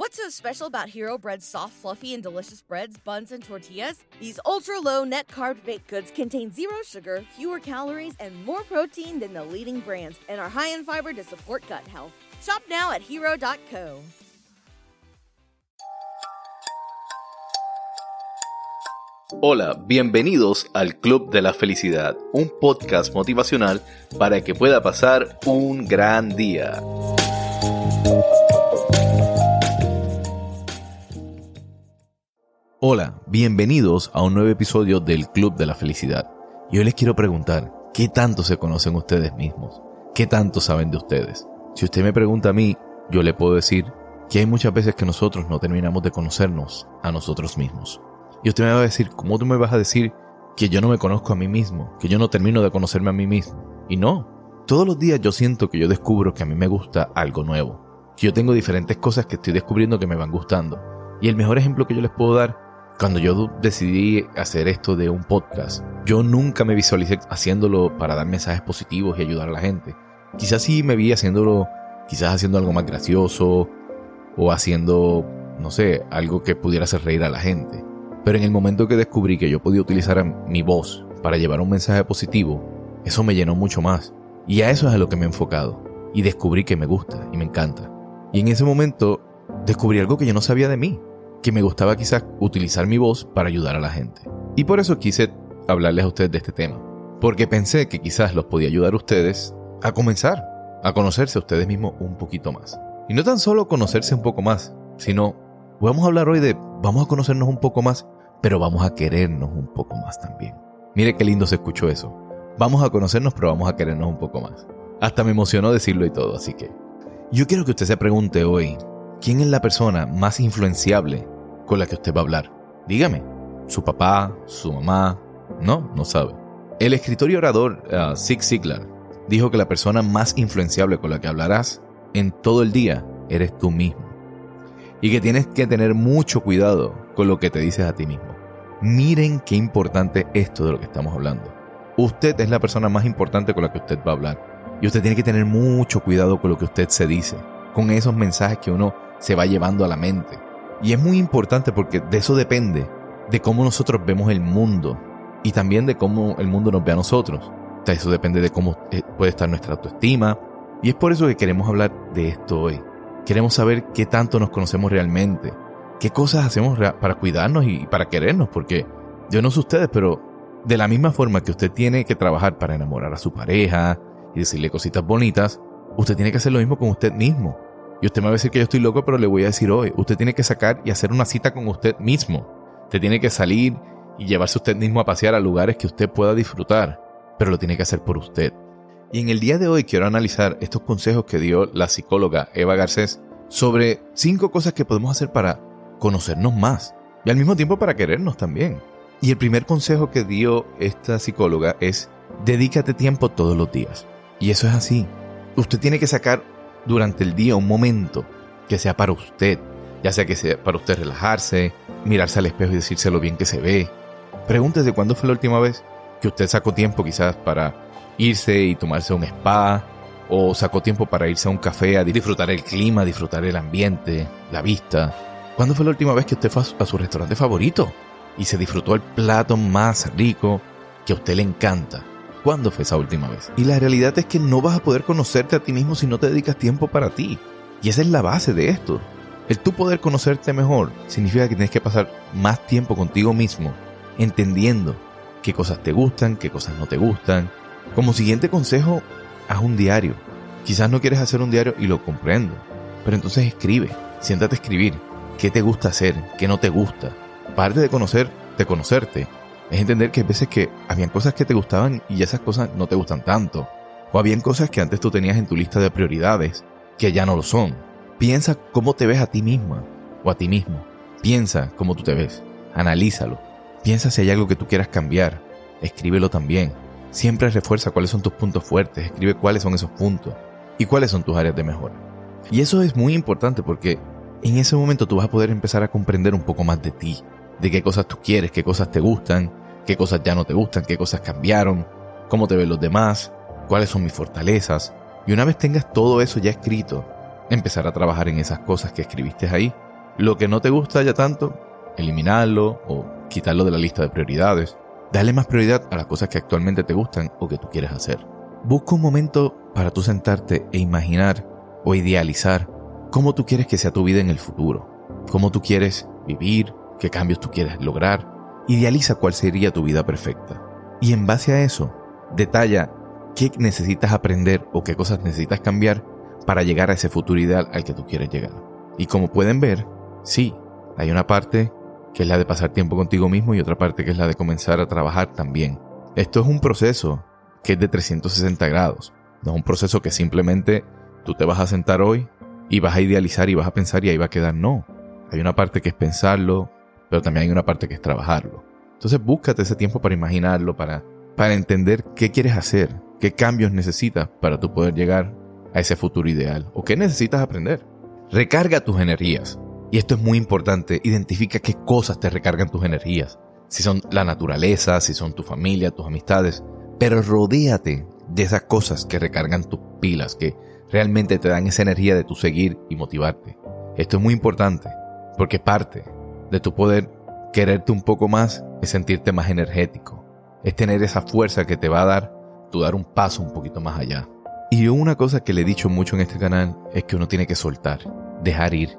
What's so special about Hero Bread's soft, fluffy, and delicious breads, buns, and tortillas? These ultra low net carb baked goods contain zero sugar, fewer calories, and more protein than the leading brands, and are high in fiber to support gut health. Shop now at hero.co. Hola, bienvenidos al Club de la Felicidad, un podcast motivacional para que pueda pasar un gran día. Hola, bienvenidos a un nuevo episodio del Club de la Felicidad. Y hoy les quiero preguntar, ¿qué tanto se conocen ustedes mismos? ¿Qué tanto saben de ustedes? Si usted me pregunta a mí, yo le puedo decir que hay muchas veces que nosotros no terminamos de conocernos a nosotros mismos. Y usted me va a decir, ¿cómo tú me vas a decir que yo no me conozco a mí mismo? Que yo no termino de conocerme a mí mismo. Y no. Todos los días yo siento que yo descubro que a mí me gusta algo nuevo. Que yo tengo diferentes cosas que estoy descubriendo que me van gustando. Y el mejor ejemplo que yo les puedo dar cuando yo decidí hacer esto de un podcast, yo nunca me visualicé haciéndolo para dar mensajes positivos y ayudar a la gente. Quizás sí me vi haciéndolo, quizás haciendo algo más gracioso o haciendo, no sé, algo que pudiera hacer reír a la gente. Pero en el momento que descubrí que yo podía utilizar mi voz para llevar un mensaje positivo, eso me llenó mucho más. Y a eso es a lo que me he enfocado. Y descubrí que me gusta y me encanta. Y en ese momento descubrí algo que yo no sabía de mí que me gustaba quizás utilizar mi voz para ayudar a la gente. Y por eso quise hablarles a ustedes de este tema. Porque pensé que quizás los podía ayudar a ustedes a comenzar a conocerse a ustedes mismos un poquito más. Y no tan solo conocerse un poco más, sino vamos a hablar hoy de vamos a conocernos un poco más, pero vamos a querernos un poco más también. Mire qué lindo se escuchó eso. Vamos a conocernos, pero vamos a querernos un poco más. Hasta me emocionó decirlo y todo, así que yo quiero que usted se pregunte hoy, ¿quién es la persona más influenciable con la que usted va a hablar? Dígame, ¿su papá, su mamá? No, no sabe. El escritor y orador uh, Zig Ziglar dijo que la persona más influenciable con la que hablarás en todo el día eres tú mismo. Y que tienes que tener mucho cuidado con lo que te dices a ti mismo. Miren qué importante esto de lo que estamos hablando. Usted es la persona más importante con la que usted va a hablar. Y usted tiene que tener mucho cuidado con lo que usted se dice, con esos mensajes que uno se va llevando a la mente. Y es muy importante porque de eso depende, de cómo nosotros vemos el mundo y también de cómo el mundo nos ve a nosotros. eso depende de cómo eh, puede estar nuestra autoestima. Y es por eso que queremos hablar de esto hoy. Queremos saber qué tanto nos conocemos realmente, qué cosas hacemos para cuidarnos y para querernos, porque yo no sé ustedes, pero de la misma forma que usted tiene que trabajar para enamorar a su pareja y decirle cositas bonitas, usted tiene que hacer lo mismo con usted mismo. Y usted me va a decir que yo estoy loco, pero le voy a decir hoy, usted tiene que sacar y hacer una cita con usted mismo. Usted tiene que salir y llevarse usted mismo a pasear a lugares que usted pueda disfrutar, pero lo tiene que hacer por usted. Y en el día de hoy quiero analizar estos consejos que dio la psicóloga Eva Garcés sobre cinco cosas que podemos hacer para conocernos más y al mismo tiempo para querernos también. Y el primer consejo que dio esta psicóloga es dedícate tiempo todos los días. Y eso es así. Usted tiene que sacar durante el día un momento que sea para usted, ya sea que sea para usted relajarse, mirarse al espejo y decirse lo bien que se ve. Pregúntese cuándo fue la última vez que usted sacó tiempo quizás para irse y tomarse un spa, o sacó tiempo para irse a un café a disfrutar el clima, disfrutar el ambiente, la vista. ¿Cuándo fue la última vez que usted fue a su restaurante favorito y se disfrutó el plato más rico que a usted le encanta? ¿Cuándo fue esa última vez? Y la realidad es que no vas a poder conocerte a ti mismo si no te dedicas tiempo para ti. Y esa es la base de esto. El tú poder conocerte mejor significa que tienes que pasar más tiempo contigo mismo, entendiendo qué cosas te gustan, qué cosas no te gustan. Como siguiente consejo, haz un diario. Quizás no quieres hacer un diario y lo comprendo, pero entonces escribe, siéntate a escribir. ¿Qué te gusta hacer? ¿Qué no te gusta? Parte de conocer, de conocerte, es entender que hay veces que habían cosas que te gustaban y esas cosas no te gustan tanto. O habían cosas que antes tú tenías en tu lista de prioridades que ya no lo son. Piensa cómo te ves a ti misma o a ti mismo. Piensa cómo tú te ves. Analízalo. Piensa si hay algo que tú quieras cambiar. Escríbelo también. Siempre refuerza cuáles son tus puntos fuertes. Escribe cuáles son esos puntos y cuáles son tus áreas de mejora. Y eso es muy importante porque en ese momento tú vas a poder empezar a comprender un poco más de ti, de qué cosas tú quieres, qué cosas te gustan, qué cosas ya no te gustan, qué cosas cambiaron, cómo te ven los demás, cuáles son mis fortalezas. Y una vez tengas todo eso ya escrito, empezar a trabajar en esas cosas que escribiste ahí. Lo que no te gusta ya tanto, eliminarlo o quitarlo de la lista de prioridades. Dale más prioridad a las cosas que actualmente te gustan o que tú quieres hacer. Busca un momento para tú sentarte e imaginar o idealizar cómo tú quieres que sea tu vida en el futuro, cómo tú quieres vivir, qué cambios tú quieres lograr. Idealiza cuál sería tu vida perfecta. Y en base a eso, detalla qué necesitas aprender o qué cosas necesitas cambiar para llegar a ese futuro ideal al que tú quieres llegar. Y como pueden ver, sí, hay una parte que es la de pasar tiempo contigo mismo y otra parte que es la de comenzar a trabajar también. Esto es un proceso que es de 360 grados. No es un proceso que simplemente tú te vas a sentar hoy y vas a idealizar y vas a pensar y ahí va a quedar. No. Hay una parte que es pensarlo, pero también hay una parte que es trabajarlo. Entonces búscate ese tiempo para imaginarlo, para, para entender qué quieres hacer, qué cambios necesitas para tú poder llegar a ese futuro ideal o qué necesitas aprender. Recarga tus energías. Y esto es muy importante, identifica qué cosas te recargan tus energías. Si son la naturaleza, si son tu familia, tus amistades. Pero rodéate de esas cosas que recargan tus pilas, que realmente te dan esa energía de tu seguir y motivarte. Esto es muy importante, porque parte de tu poder quererte un poco más es sentirte más energético. Es tener esa fuerza que te va a dar tu dar un paso un poquito más allá. Y una cosa que le he dicho mucho en este canal es que uno tiene que soltar, dejar ir.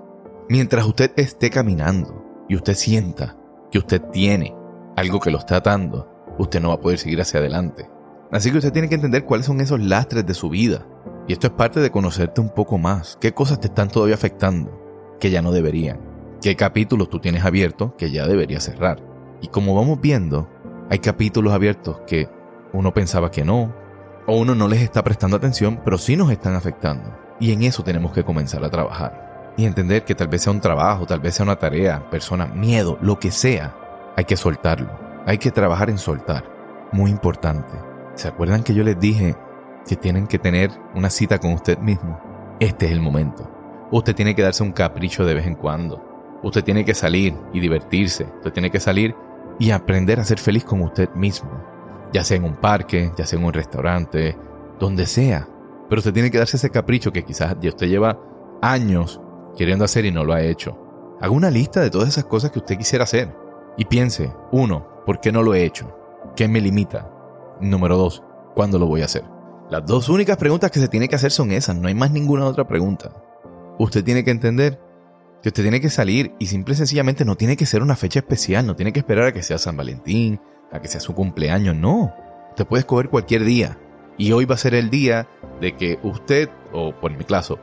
Mientras usted esté caminando y usted sienta que usted tiene algo que lo está atando, usted no va a poder seguir hacia adelante. Así que usted tiene que entender cuáles son esos lastres de su vida. Y esto es parte de conocerte un poco más. ¿Qué cosas te están todavía afectando que ya no deberían? ¿Qué capítulos tú tienes abiertos que ya deberías cerrar? Y como vamos viendo, hay capítulos abiertos que uno pensaba que no, o uno no les está prestando atención, pero sí nos están afectando. Y en eso tenemos que comenzar a trabajar. Y entender que tal vez sea un trabajo, tal vez sea una tarea, persona, miedo, lo que sea, hay que soltarlo. Hay que trabajar en soltar. Muy importante. ¿Se acuerdan que yo les dije que tienen que tener una cita con usted mismo? Este es el momento. Usted tiene que darse un capricho de vez en cuando. Usted tiene que salir y divertirse. Usted tiene que salir y aprender a ser feliz con usted mismo ya sea en un parque, ya sea en un restaurante, donde sea. Pero usted tiene que darse ese capricho que quizás usted lleva años queriendo hacer y no lo ha hecho. Haga una lista de todas esas cosas que usted quisiera hacer. Y piense, uno, ¿por qué no lo he hecho? ¿Qué me limita? Número dos, ¿cuándo lo voy a hacer? Las dos únicas preguntas que se tiene que hacer son esas, no hay más ninguna otra pregunta. Usted tiene que entender que usted tiene que salir y simple y sencillamente no tiene que ser una fecha especial, no tiene que esperar a que sea San Valentín, a que sea su cumpleaños, no. Usted puede escoger cualquier día. Y hoy va a ser el día de que usted, o por mi caso,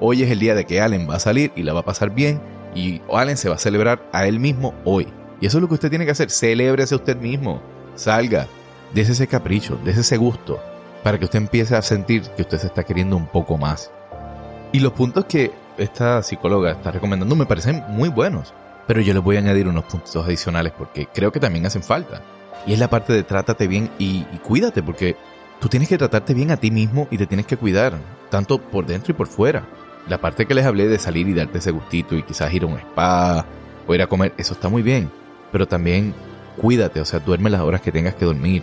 hoy es el día de que Allen va a salir y la va a pasar bien. Y Allen se va a celebrar a él mismo hoy. Y eso es lo que usted tiene que hacer. Celébrese usted mismo. Salga. Dese ese capricho, dese ese gusto. Para que usted empiece a sentir que usted se está queriendo un poco más. Y los puntos que esta psicóloga está recomendando me parecen muy buenos. Pero yo les voy a añadir unos puntos adicionales porque creo que también hacen falta. Y es la parte de trátate bien y, cuídate, porque tú tienes que tratarte bien a ti mismo y te tienes que cuidar, tanto por dentro y por fuera. La parte que les hablé de salir y darte ese gustito y quizás ir a un spa o ir a comer, eso está muy bien. Pero también cuídate, o sea, duerme las horas que tengas que dormir.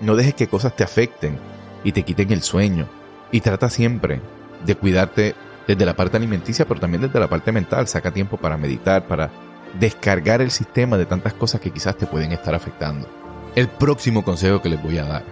No dejes que cosas te afecten y te quiten el sueño. Y trata siempre de cuidarte desde la parte alimenticia, pero también desde la parte mental. Saca tiempo para meditar, para descargar el sistema de tantas cosas que quizás te pueden estar afectando. El próximo consejo que les voy a dar.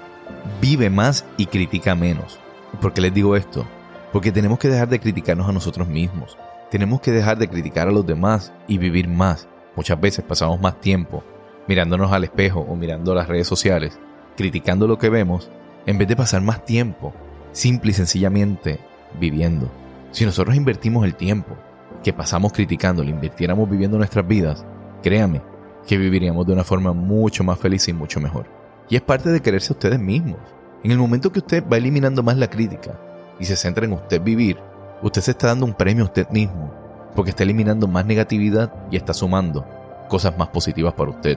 Vive más y critica menos. ¿Por qué les digo esto? Porque tenemos que dejar de criticarnos a nosotros mismos. tenemos que dejar de criticar a los demás y vivir más. Muchas veces pasamos más tiempo mirándonos al espejo o mirando las redes sociales, criticando lo que vemos, en vez de pasar más tiempo, simple y sencillamente, viviendo. Si nosotros invertimos el tiempo que pasamos criticando, lo invirtiéramos viviendo nuestras vidas, créame que viviríamos de una forma mucho más feliz y mucho mejor. Y es parte de quererse a ustedes mismos. En el momento que usted va eliminando más la crítica y se centra en usted vivir, usted se está dando un premio a usted mismo, porque está eliminando más negatividad y está sumando cosas más positivas para usted.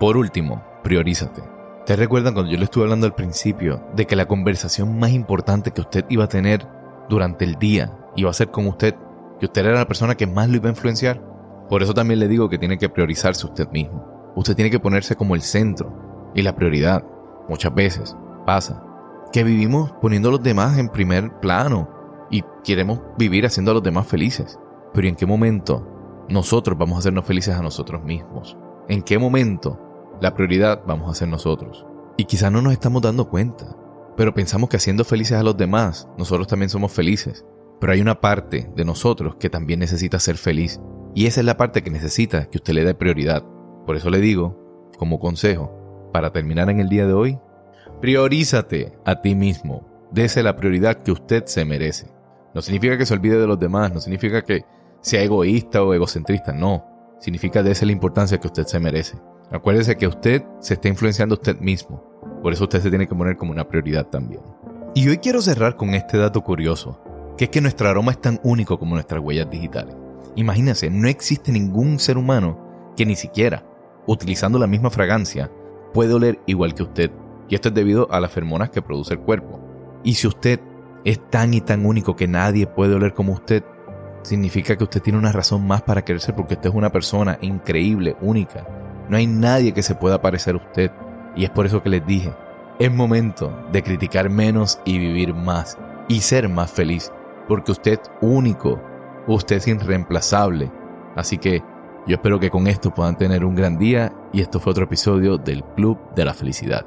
Por último, priorízate. ¿Te recuerdan cuando yo le estuve hablando al principio de que la conversación más importante que usted iba a tener durante el día iba a ser con usted, que usted era la persona que más lo iba a influenciar? Por eso también le digo que tiene que priorizarse usted mismo. Usted tiene que ponerse como el centro y la prioridad. Muchas veces pasa que vivimos poniendo a los demás en primer plano y queremos vivir haciendo a los demás felices. Pero ¿en qué momento nosotros vamos a hacernos felices a nosotros mismos? ¿En qué momento la prioridad vamos a ser nosotros? Y quizás no nos estamos dando cuenta, pero pensamos que haciendo felices a los demás, nosotros también somos felices. Pero hay una parte de nosotros que también necesita ser feliz. Y esa es la parte que necesita que usted le dé prioridad. Por eso le digo, como consejo, para terminar en el día de hoy, priorízate a ti mismo. Dese la prioridad que usted se merece. No significa que se olvide de los demás, no significa que sea egoísta o egocentrista, no. Significa dese la importancia que usted se merece. Acuérdese que usted se está influenciando usted mismo. Por eso usted se tiene que poner como una prioridad también. Y hoy quiero cerrar con este dato curioso, que es que nuestro aroma es tan único como nuestras huellas digitales. Imagínense, no existe ningún ser humano que ni siquiera, utilizando la misma fragancia, puede oler igual que usted. Y esto es debido a las feromonas que produce el cuerpo. Y si usted es tan y tan único que nadie puede oler como usted, significa que usted tiene una razón más para quererse porque usted es una persona increíble, única. No hay nadie que se pueda parecer a usted. Y es por eso que les dije, es momento de criticar menos y vivir más. Y ser más feliz. Porque usted es único. Usted es irreemplazable. Así que yo espero que con esto puedan tener un gran día. Y esto fue otro episodio del Club de la Felicidad.